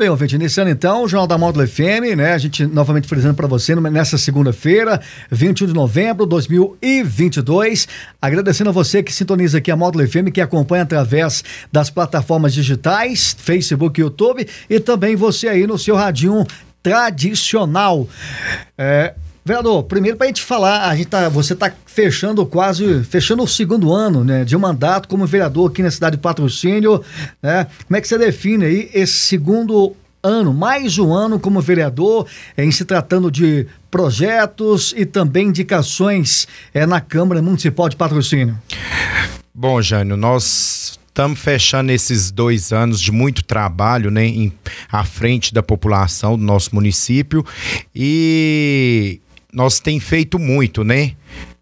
bem, ouvinte, iniciando então o Jornal da Módulo FM, né? A gente novamente frisando para você nessa segunda-feira, 21 de novembro de 2022. Agradecendo a você que sintoniza aqui a Módulo FM, que acompanha através das plataformas digitais, Facebook YouTube, e também você aí no seu radinho tradicional. É, Vereador, primeiro para a gente falar, a gente tá, você está fechando quase, fechando o segundo ano, né, de um mandato como vereador aqui na cidade de Patrocínio, né? Como é que você define aí esse segundo ano, mais um ano como vereador, em se tratando de projetos e também indicações é, na Câmara Municipal de Patrocínio? Bom, Jânio, nós estamos fechando esses dois anos de muito trabalho, né, em, à frente da população do nosso município e nós tem feito muito, né?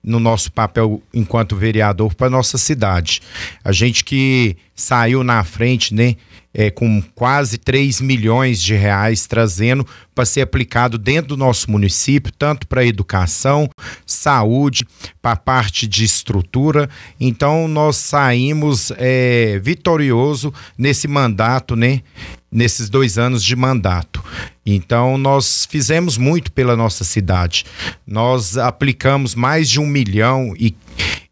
No nosso papel enquanto vereador para nossa cidade. A gente que saiu na frente, né? É, com quase 3 milhões de reais trazendo para ser aplicado dentro do nosso município, tanto para educação, saúde, para a parte de estrutura. Então nós saímos é, vitorioso nesse mandato, né? nesses dois anos de mandato. Então, nós fizemos muito pela nossa cidade. Nós aplicamos mais de um milhão e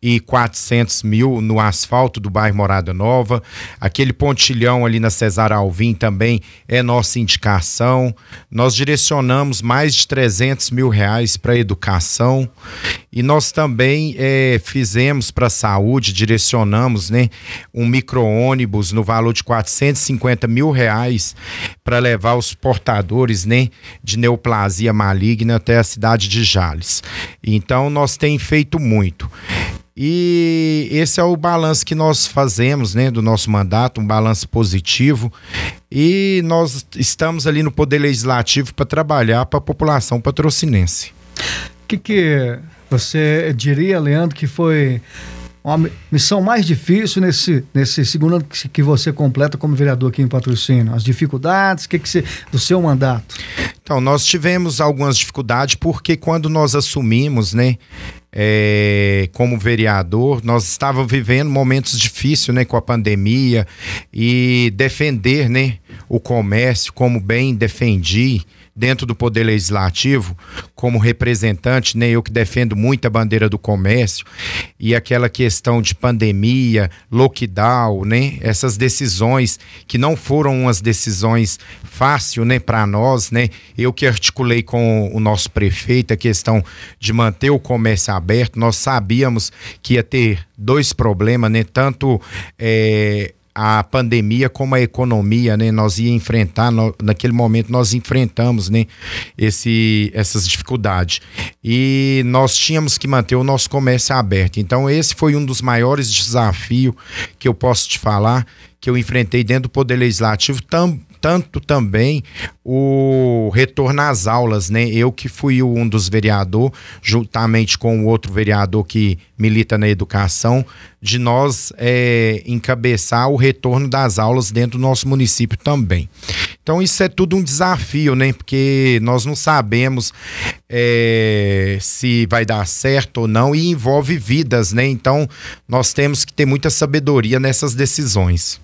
e 400 mil no asfalto do bairro Morada Nova. Aquele pontilhão ali na Cesar Alvim também é nossa indicação. Nós direcionamos mais de 300 mil reais para educação e nós também é, fizemos para a saúde, direcionamos né, um micro-ônibus no valor de 450 mil reais para levar os portadores né, de neoplasia maligna até a cidade de Jales. Então, nós tem feito muito. E esse é o balanço que nós fazemos, né, do nosso mandato, um balanço positivo. E nós estamos ali no Poder Legislativo para trabalhar para a população patrocinense. O que, que você diria, Leandro, que foi uma missão mais difícil nesse, nesse segundo ano que, que você completa como vereador aqui em Patrocínio? As dificuldades, que, que você, do seu mandato? Então, nós tivemos algumas dificuldades porque quando nós assumimos, né, é, como vereador, nós estávamos vivendo momentos difíceis, né, com a pandemia e defender, né, o comércio como bem defendi dentro do Poder Legislativo, como representante, né, eu que defendo muito a bandeira do comércio, e aquela questão de pandemia, lockdown, né, essas decisões que não foram umas decisões fáceis né, para nós, né, eu que articulei com o nosso prefeito a questão de manter o comércio aberto, nós sabíamos que ia ter dois problemas, né, tanto é, a pandemia como a economia, né? Nós ia enfrentar, no, naquele momento nós enfrentamos, né? Esse, essas dificuldades. E nós tínhamos que manter o nosso comércio aberto. Então esse foi um dos maiores desafios que eu posso te falar, que eu enfrentei dentro do Poder Legislativo, tanto também o retorno às aulas, né? Eu que fui um dos vereadores, juntamente com o outro vereador que milita na educação, de nós é, encabeçar o retorno das aulas dentro do nosso município também. Então isso é tudo um desafio, né? Porque nós não sabemos é, se vai dar certo ou não e envolve vidas, né? Então nós temos que ter muita sabedoria nessas decisões.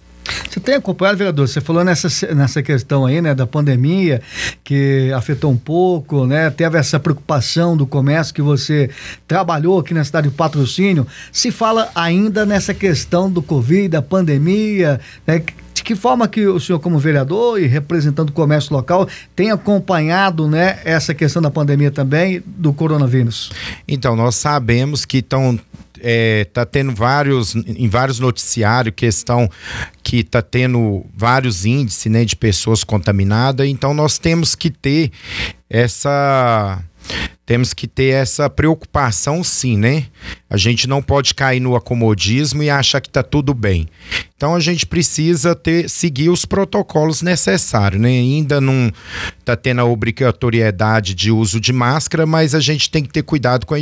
Você tem acompanhado, vereador? Você falou nessa, nessa questão aí, né, da pandemia, que afetou um pouco, né? Teve essa preocupação do comércio que você trabalhou aqui na cidade de Patrocínio. Se fala ainda nessa questão do Covid, da pandemia, né? De que forma que o senhor, como vereador e representando o comércio local, tem acompanhado né, essa questão da pandemia também, do coronavírus? Então, nós sabemos que estão é, tá tendo vários em vários noticiários questão que tá tendo vários índices né, de pessoas contaminadas. Então nós temos que ter essa temos que ter essa preocupação sim, né? A gente não pode cair no acomodismo e achar que está tudo bem. Então a gente precisa ter seguir os protocolos necessários, né? Ainda não está tendo a obrigatoriedade de uso de máscara, mas a gente tem que ter cuidado com a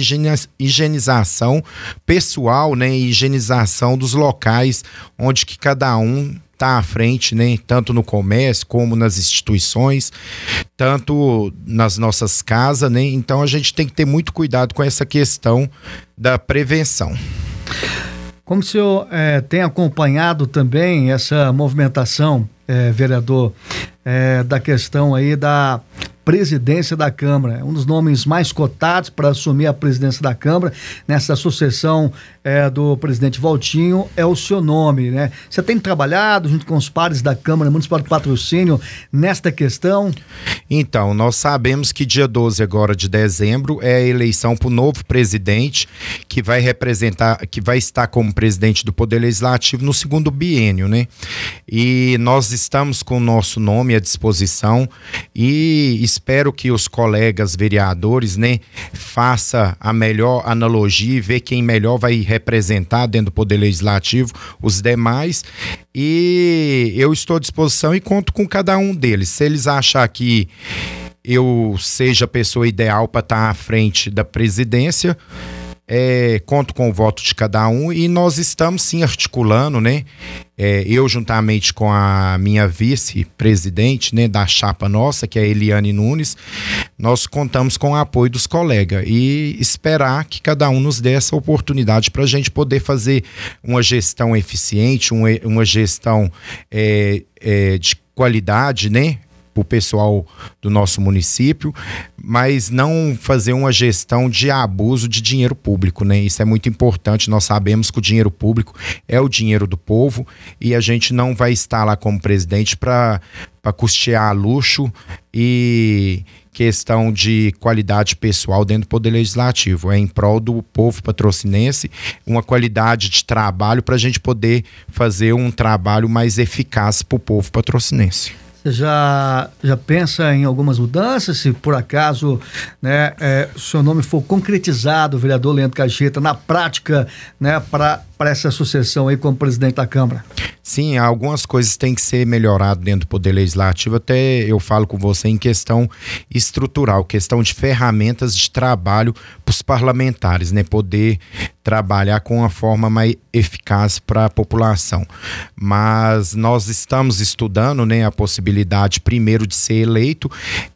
higienização pessoal, né? E higienização dos locais onde que cada um está à frente, né? Tanto no comércio como nas instituições, tanto nas nossas casas, né? Então a gente tem que ter muito cuidado com essa questão da prevenção. Como o senhor é, tem acompanhado também essa movimentação, é, vereador, é, da questão aí da presidência da Câmara. Um dos nomes mais cotados para assumir a presidência da Câmara nessa sucessão é, do presidente Valtinho é o seu nome, né? Você tem trabalhado junto com os pares da Câmara Municipal de Patrocínio nesta questão? Então, nós sabemos que dia 12 agora de dezembro é a eleição para o novo presidente que vai representar, que vai estar como presidente do Poder Legislativo no segundo biênio, né? E nós estamos com o nosso nome à disposição e espero que os colegas vereadores, né, faça a melhor analogia e ver quem melhor vai representar dentro do Poder Legislativo os demais. E eu estou à disposição e conto com cada um deles. Se eles achar que eu seja a pessoa ideal para estar à frente da presidência, é, conto com o voto de cada um e nós estamos sim articulando, né? É, eu juntamente com a minha vice-presidente, né, da chapa nossa, que é a Eliane Nunes, nós contamos com o apoio dos colegas e esperar que cada um nos dê essa oportunidade para a gente poder fazer uma gestão eficiente, uma, uma gestão é, é, de qualidade, né? Para o pessoal do nosso município, mas não fazer uma gestão de abuso de dinheiro público, né? Isso é muito importante. Nós sabemos que o dinheiro público é o dinheiro do povo e a gente não vai estar lá como presidente para custear luxo e questão de qualidade pessoal dentro do Poder Legislativo. É em prol do povo patrocinense, uma qualidade de trabalho para a gente poder fazer um trabalho mais eficaz para o povo patrocinense. Você já, já pensa em algumas mudanças? Se por acaso né, é, seu nome for concretizado, vereador Leandro Cajeta, na prática, né, para essa sucessão aí como presidente da Câmara? Sim, algumas coisas têm que ser melhoradas dentro do Poder Legislativo. Até eu falo com você em questão estrutural, questão de ferramentas de trabalho para os parlamentares, né? Poder trabalhar com uma forma mais eficaz para a população. Mas nós estamos estudando, né, a possibilidade primeiro de ser eleito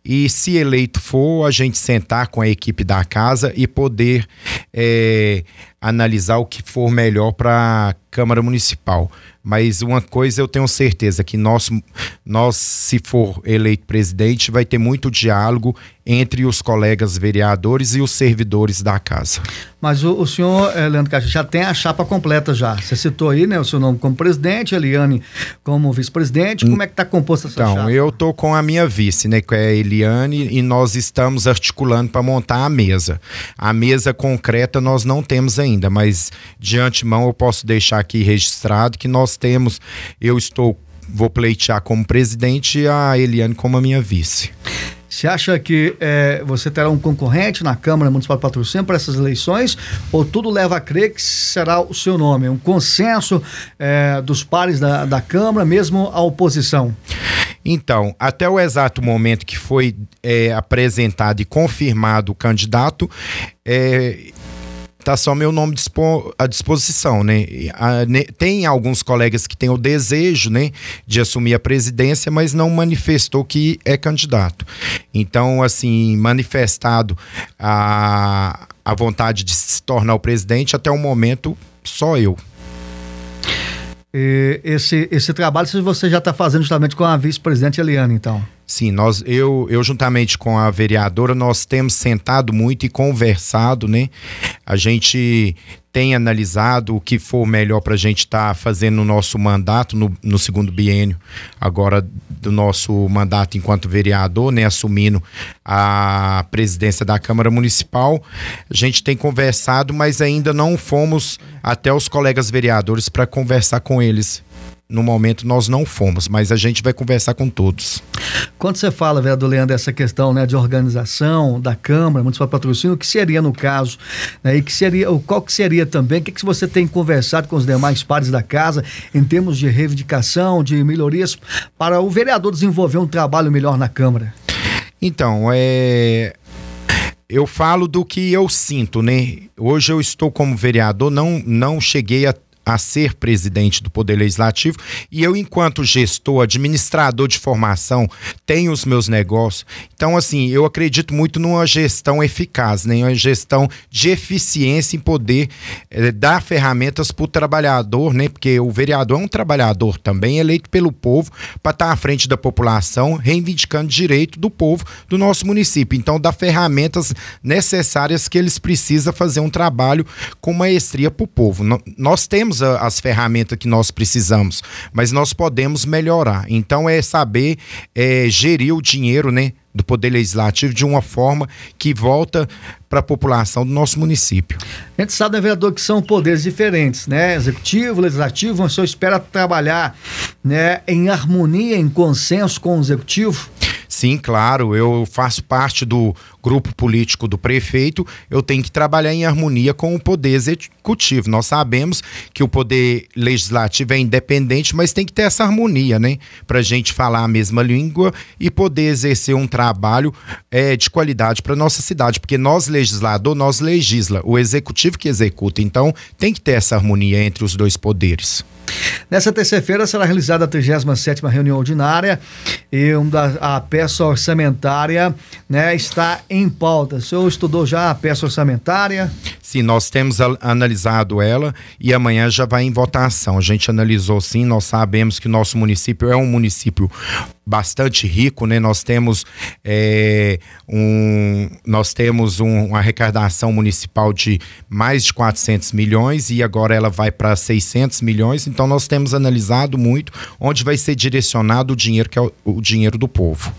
e se eleito for a gente sentar com a equipe da casa e poder é, analisar o que for melhor para a Câmara Municipal. Mas uma coisa eu tenho certeza que nós, nós, se for eleito presidente, vai ter muito diálogo entre os colegas vereadores e os servidores da casa. Mas o, o senhor, eh, Leandro Caixa, já tem a chapa completa já. Você citou aí, né, o seu nome como presidente, a Eliane como vice-presidente. Como é que está composta essa então, chapa? Então, eu tô com a minha vice, né, que é a Eliane, e nós estamos articulando para montar a mesa. A mesa concreta nós não temos ainda, mas de antemão eu posso deixar aqui registrado que nós temos, eu estou vou pleitear como presidente e a Eliane como a minha vice. Você acha que é, você terá um concorrente na Câmara Municipal de Patrocínio para essas eleições? Ou tudo leva a crer que será o seu nome? Um consenso é, dos pares da, da Câmara, mesmo a oposição? Então, até o exato momento que foi é, apresentado e confirmado o candidato, é, tá só meu nome à disposição, né? Tem alguns colegas que têm o desejo, né, de assumir a presidência, mas não manifestou que é candidato. Então, assim, manifestado a, a vontade de se tornar o presidente, até o momento, só eu. esse, esse trabalho você já está fazendo justamente com a vice-presidente Eliane, então? Sim, nós, eu, eu juntamente com a vereadora, nós temos sentado muito e conversado, né? A gente tem analisado o que for melhor para a gente estar tá fazendo no nosso mandato, no, no, segundo biênio, agora do nosso mandato enquanto vereador, né? Assumindo a presidência da Câmara Municipal. A gente tem conversado, mas ainda não fomos até os colegas vereadores para conversar com eles no momento nós não fomos, mas a gente vai conversar com todos. Quando você fala, vereador Leandro, essa questão né, de organização da Câmara Municipal de Patrocínio, o que seria no caso? Né, e que seria, qual que seria também? O que, que você tem conversado com os demais pares da casa em termos de reivindicação, de melhorias, para o vereador desenvolver um trabalho melhor na Câmara? Então, é eu falo do que eu sinto, né? Hoje eu estou como vereador, não, não cheguei a a ser presidente do Poder Legislativo e eu, enquanto gestor, administrador de formação, tenho os meus negócios. Então, assim, eu acredito muito numa gestão eficaz, né? uma gestão de eficiência em poder eh, dar ferramentas para o trabalhador, né? Porque o vereador é um trabalhador também, eleito pelo povo, para estar tá à frente da população, reivindicando direito do povo do nosso município. Então, dar ferramentas necessárias que eles precisam fazer um trabalho com maestria para o povo. Nós temos temos a, as ferramentas que nós precisamos, mas nós podemos melhorar. Então é saber é, gerir o dinheiro, né? do Poder Legislativo de uma forma que volta para a população do nosso município. A gente sabe, né, vereador, que são poderes diferentes, né? Executivo, legislativo, o senhor espera trabalhar né, em harmonia, em consenso com o executivo? Sim, claro, eu faço parte do grupo político do prefeito, eu tenho que trabalhar em harmonia com o poder executivo. Nós sabemos que o poder legislativo é independente, mas tem que ter essa harmonia, né? Para a gente falar a mesma língua e poder exercer um trabalho é, de qualidade para nossa cidade, porque nós legislador, nós legisla, o executivo que executa. Então, tem que ter essa harmonia entre os dois poderes. Nessa terça-feira será realizada a 37ª reunião ordinária e a peça orçamentária né, está em pauta. O senhor estudou já a peça orçamentária? Sim, nós temos analisado ela e amanhã já vai em votação. A gente analisou sim, nós sabemos que nosso município é um município bastante rico, né? Nós temos é, um, nós temos um, uma arrecadação municipal de mais de 400 milhões e agora ela vai para 600 milhões. Então nós temos analisado muito onde vai ser direcionado o dinheiro que é o, o dinheiro do povo.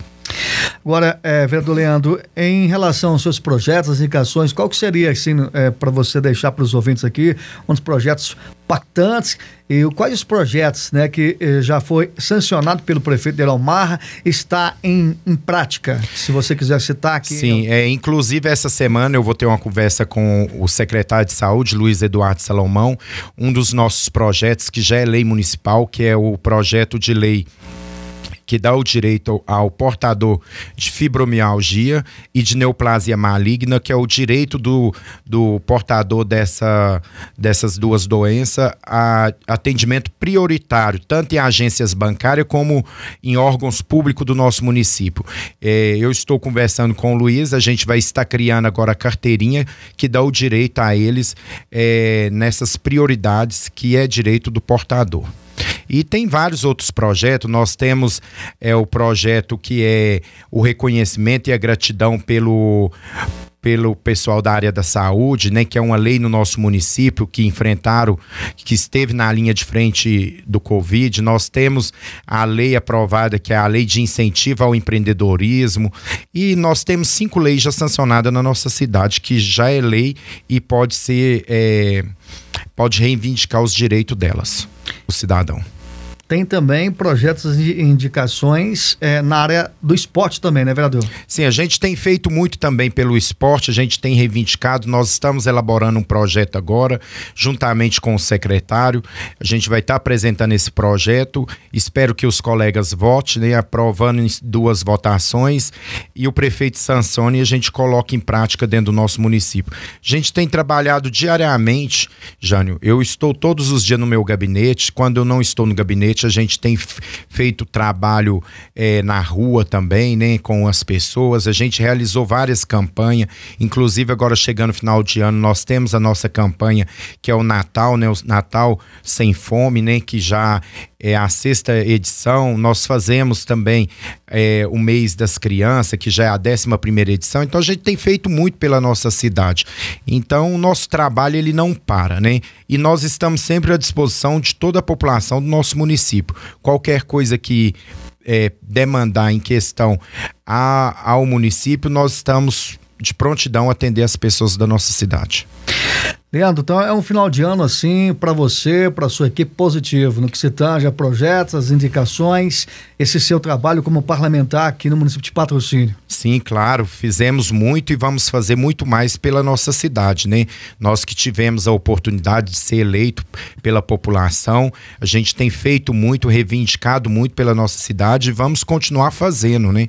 Agora, é, vereador Leandro, em relação aos seus projetos, as indicações, qual que seria, assim, é, para você deixar para os ouvintes aqui, um dos projetos pactantes e quais os projetos né, que eh, já foi sancionado pelo prefeito de Marra está em, em prática? Se você quiser citar aqui. Sim, é, inclusive essa semana eu vou ter uma conversa com o secretário de saúde, Luiz Eduardo Salomão, um dos nossos projetos que já é lei municipal, que é o projeto de lei que dá o direito ao portador de fibromialgia e de neoplasia maligna, que é o direito do, do portador dessa, dessas duas doenças a atendimento prioritário, tanto em agências bancárias como em órgãos públicos do nosso município. É, eu estou conversando com o Luiz, a gente vai estar criando agora a carteirinha que dá o direito a eles é, nessas prioridades que é direito do portador. E tem vários outros projetos. Nós temos é, o projeto que é o reconhecimento e a gratidão pelo pelo pessoal da área da saúde, né, que é uma lei no nosso município que enfrentaram, que esteve na linha de frente do Covid. Nós temos a lei aprovada, que é a lei de incentivo ao empreendedorismo, e nós temos cinco leis já sancionadas na nossa cidade, que já é lei e pode ser, é, pode reivindicar os direitos delas, o cidadão tem também projetos e indicações é, na área do esporte também, né, vereador? Sim, a gente tem feito muito também pelo esporte, a gente tem reivindicado, nós estamos elaborando um projeto agora, juntamente com o secretário, a gente vai estar apresentando esse projeto, espero que os colegas votem, né, aprovando em duas votações. E o prefeito sancione e a gente coloque em prática dentro do nosso município. A gente tem trabalhado diariamente, Jânio, eu estou todos os dias no meu gabinete, quando eu não estou no gabinete, a gente tem feito trabalho é, na rua também, né, com as pessoas. A gente realizou várias campanhas, inclusive agora chegando no final de ano, nós temos a nossa campanha que é o Natal, né, o Natal sem fome, né, que já é a sexta edição. Nós fazemos também é, o mês das crianças, que já é a décima primeira edição. Então a gente tem feito muito pela nossa cidade. Então o nosso trabalho ele não para, né? E nós estamos sempre à disposição de toda a população do nosso município. Qualquer coisa que é, demandar em questão a, ao município, nós estamos de prontidão atender as pessoas da nossa cidade. Leandro, então é um final de ano assim para você, para sua equipe positivo, no que se tange a projetos, as indicações, esse seu trabalho como parlamentar aqui no município de Patrocínio. Sim, claro, fizemos muito e vamos fazer muito mais pela nossa cidade, né? Nós que tivemos a oportunidade de ser eleito pela população, a gente tem feito muito, reivindicado muito pela nossa cidade e vamos continuar fazendo, né?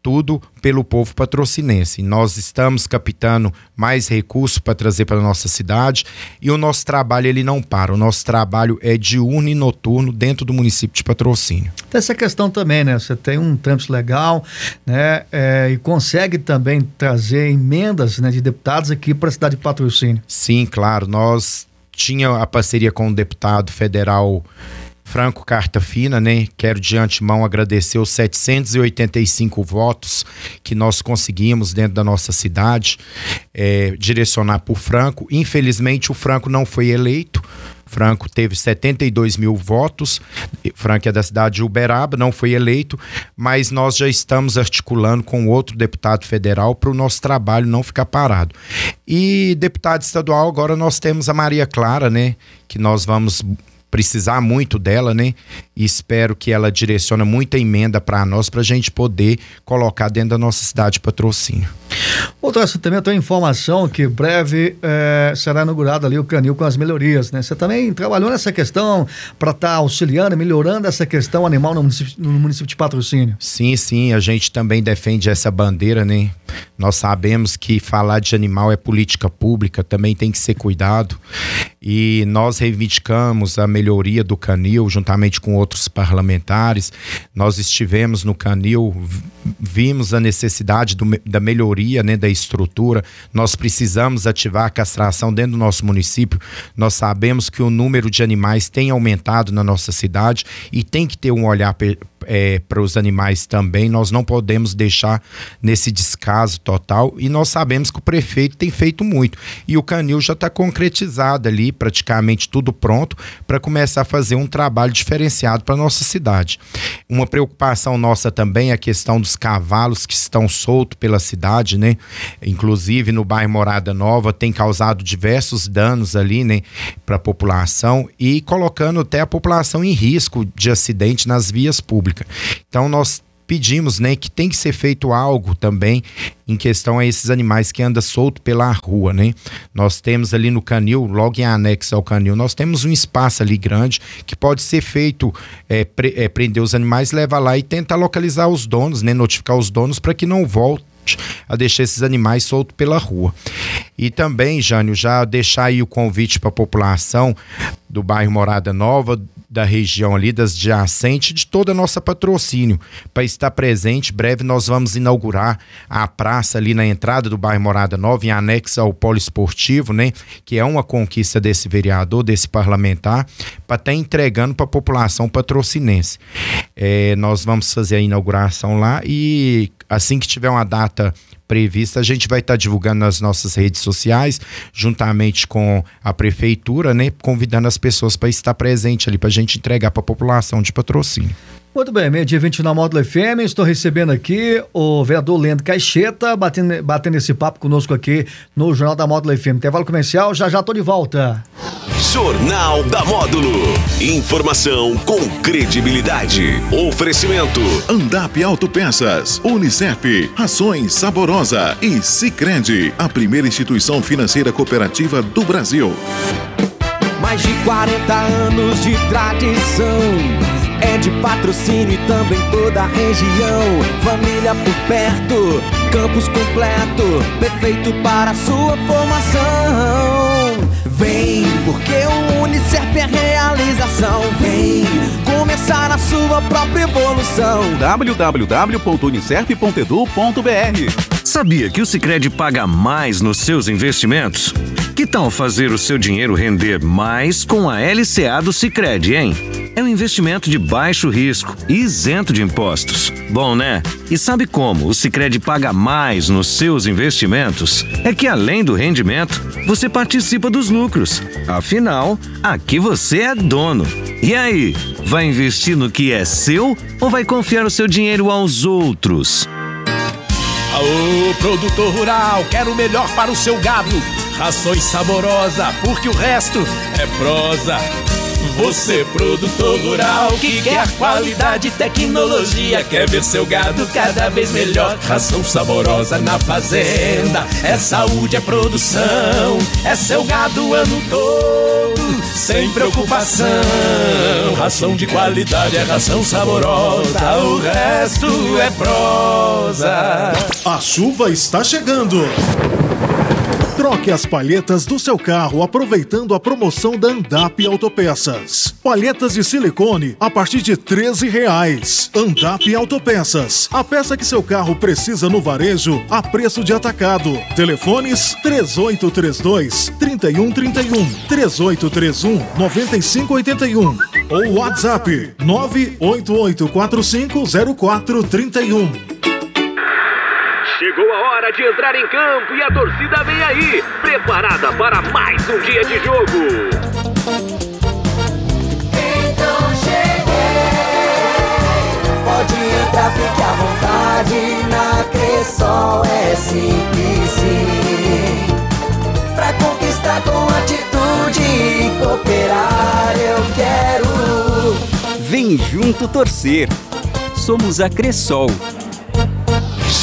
Tudo pelo povo patrocinense. Nós estamos captando mais recursos para trazer para nossa cidade e o nosso trabalho ele não para. O nosso trabalho é diurno e noturno dentro do município de Patrocínio. Tem essa questão também, né? Você tem um trânsito legal, né? É, e consegue também trazer emendas né, de deputados aqui para a cidade de Patrocínio. Sim, claro. Nós tinha a parceria com o deputado federal Franco Carta Fina, né? Quero de antemão agradecer os 785 votos que nós conseguimos dentro da nossa cidade, é, direcionar por Franco. Infelizmente, o Franco não foi eleito. Franco teve 72 mil votos. Franco é da cidade de Uberaba, não foi eleito, mas nós já estamos articulando com outro deputado federal para o nosso trabalho não ficar parado. E deputado estadual, agora nós temos a Maria Clara, né? Que nós vamos precisar muito dela, né? E espero que ela direcione muita emenda para nós, para a gente poder colocar dentro da nossa cidade de patrocínio. Outro assunto também, eu tenho informação que breve é, será inaugurado ali o canil com as melhorias, né? Você também trabalhou nessa questão para estar tá auxiliando, melhorando essa questão animal no município, no município de patrocínio? Sim, sim, a gente também defende essa bandeira, né? Nós sabemos que falar de animal é política pública, também tem que ser cuidado. E nós reivindicamos a melhoria do canil juntamente com outros parlamentares. Nós estivemos no canil, vimos a necessidade do, da melhoria né, da estrutura. Nós precisamos ativar a castração dentro do nosso município. Nós sabemos que o número de animais tem aumentado na nossa cidade e tem que ter um olhar é, para os animais também. Nós não podemos deixar nesse descaso total e nós sabemos que o prefeito tem feito muito. E o canil já está concretizado ali, praticamente tudo pronto, para começar a fazer um trabalho diferenciado para nossa cidade. Uma preocupação nossa também é a questão dos cavalos que estão soltos pela cidade, né? Inclusive no bairro Morada Nova tem causado diversos danos ali, né, para a população e colocando até a população em risco de acidente nas vias públicas pública. Então nós pedimos, né, que tem que ser feito algo também em questão a esses animais que andam solto pela rua, né? Nós temos ali no canil, logo em anexo ao canil, nós temos um espaço ali grande que pode ser feito é, pre, é, prender os animais, levar lá e tentar localizar os donos, né, notificar os donos para que não voltem a deixar esses animais soltos pela rua. E também, Jânio, já deixar aí o convite para a população do bairro Morada Nova, da região ali, das adjacentes, de toda a nossa patrocínio, para estar presente. Breve nós vamos inaugurar a praça ali na entrada do bairro Morada Nova, em anexo ao polo esportivo, né? Que é uma conquista desse vereador, desse parlamentar, para estar tá entregando para a população patrocinense. É, nós vamos fazer a inauguração lá e assim que tiver uma data prevista, a gente vai estar tá divulgando nas nossas redes sociais, juntamente com a prefeitura, né, convidando as pessoas para estar presente ali para a gente entregar para a população de patrocínio. Muito bem, meio-dia 20 na Módulo FM, estou recebendo aqui o vereador Leandro Caixeta, batendo, batendo esse papo conosco aqui no Jornal da Módulo FM. Intervalo comercial, já já estou de volta. Jornal da Módulo. Informação com credibilidade. Oferecimento. Andap Autopeças, Unicep, Rações Saborosa e Sicredi, a primeira instituição financeira cooperativa do Brasil. Mais de 40 anos de tradição é de patrocínio e também toda a região. Família por perto, campus completo, perfeito para sua formação. Vem, porque o Unicef é realização. Vem começar a sua própria evolução. www.unicef.edu.br Sabia que o Sicredi paga mais nos seus investimentos? Que tal fazer o seu dinheiro render mais com a LCA do Sicredi, hein? É um investimento de baixo risco e isento de impostos. Bom, né? E sabe como o Sicredi paga mais nos seus investimentos? É que além do rendimento, você participa dos lucros. Afinal, aqui você é dono. E aí, vai investir no que é seu ou vai confiar o seu dinheiro aos outros? Aô, produtor rural, quero o melhor para o seu gado rações saborosa, porque o resto é prosa. Você, produtor rural, que quer qualidade e tecnologia, quer ver seu gado cada vez melhor. Ração saborosa na fazenda, é saúde, é produção, é seu gado o ano todo, sem preocupação. Ração de qualidade é ração saborosa, o resto é prosa. A chuva está chegando. Troque as palhetas do seu carro aproveitando a promoção da Andap Autopeças. Palhetas de silicone a partir de 13 reais. Andap Autopeças. A peça que seu carro precisa no varejo a preço de atacado. Telefones 3832 3131 3831 9581 ou WhatsApp 988450431. Chegou a hora de entrar em campo e a torcida vem aí, preparada para mais um dia de jogo. Então cheguei, pode entrar, fique à vontade. Na Cressol é simples sim. Pra conquistar com atitude e cooperar, eu quero. Vem junto torcer. Somos a Cressol.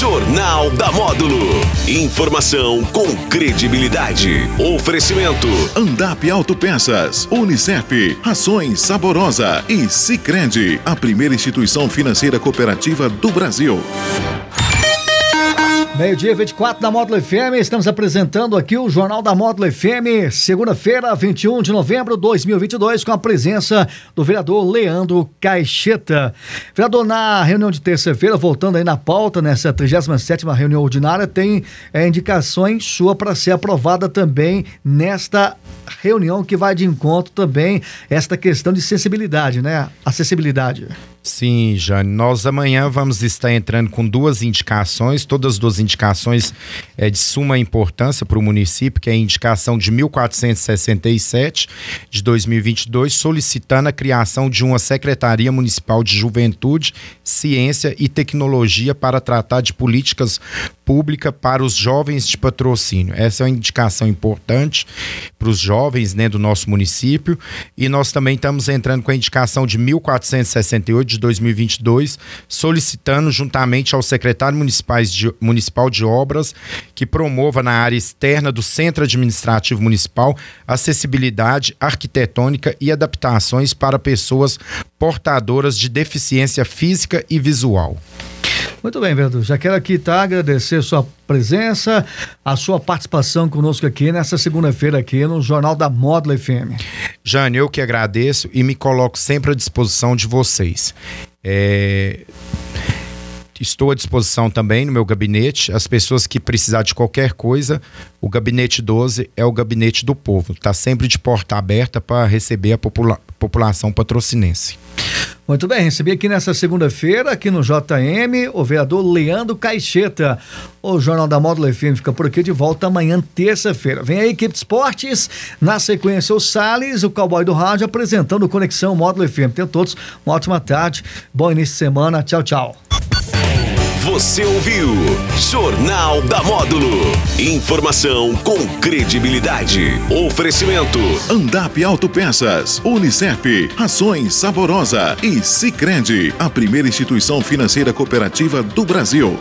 Jornal da Módulo. Informação com credibilidade. Oferecimento. Andap Autopeças, Unicep, Rações Saborosa e Sicredi, a primeira instituição financeira cooperativa do Brasil. Meio-dia 24 da Módulo FM, estamos apresentando aqui o Jornal da Módulo FM, segunda-feira, 21 de novembro de 2022, com a presença do vereador Leandro Caixeta. Vereador, na reunião de terça-feira, voltando aí na pauta, nessa 37ª reunião ordinária, tem é, indicações sua para ser aprovada também nesta reunião que vai de encontro também esta questão de sensibilidade, né? Acessibilidade. Sim, Jane. Nós amanhã vamos estar entrando com duas indicações, todas as duas indicações é, de suma importância para o município, que é a indicação de 1467 de 2022, solicitando a criação de uma Secretaria Municipal de Juventude, Ciência e Tecnologia para tratar de políticas públicas para os jovens de patrocínio. Essa é uma indicação importante para os jovens né, do nosso município. E nós também estamos entrando com a indicação de 1468 de 2022, solicitando, juntamente ao secretário de, municipal de obras, que promova na área externa do Centro Administrativo Municipal acessibilidade arquitetônica e adaptações para pessoas portadoras de deficiência física e visual. Muito bem, vereador. Já quero aqui tá, agradecer sua presença, a sua participação conosco aqui nessa segunda-feira aqui no Jornal da Módulo FM. Jane, eu que agradeço e me coloco sempre à disposição de vocês. É... Estou à disposição também no meu gabinete. As pessoas que precisar de qualquer coisa, o gabinete 12 é o gabinete do povo. Está sempre de porta aberta para receber a popula população patrocinense. Muito bem, recebi aqui nessa segunda-feira, aqui no JM, o vereador Leandro Caixeta. O Jornal da Módulo FM fica por aqui de volta amanhã, terça-feira. Vem a equipe de esportes, na sequência o Salles, o cowboy do rádio, apresentando Conexão Módulo FM. Tenham todos uma ótima tarde, bom início de semana, tchau, tchau. Você ouviu Jornal da Módulo. Informação com credibilidade. Oferecimento. Andap Autopeças, Unicep, Rações Saborosa e Sicredi, a primeira instituição financeira cooperativa do Brasil.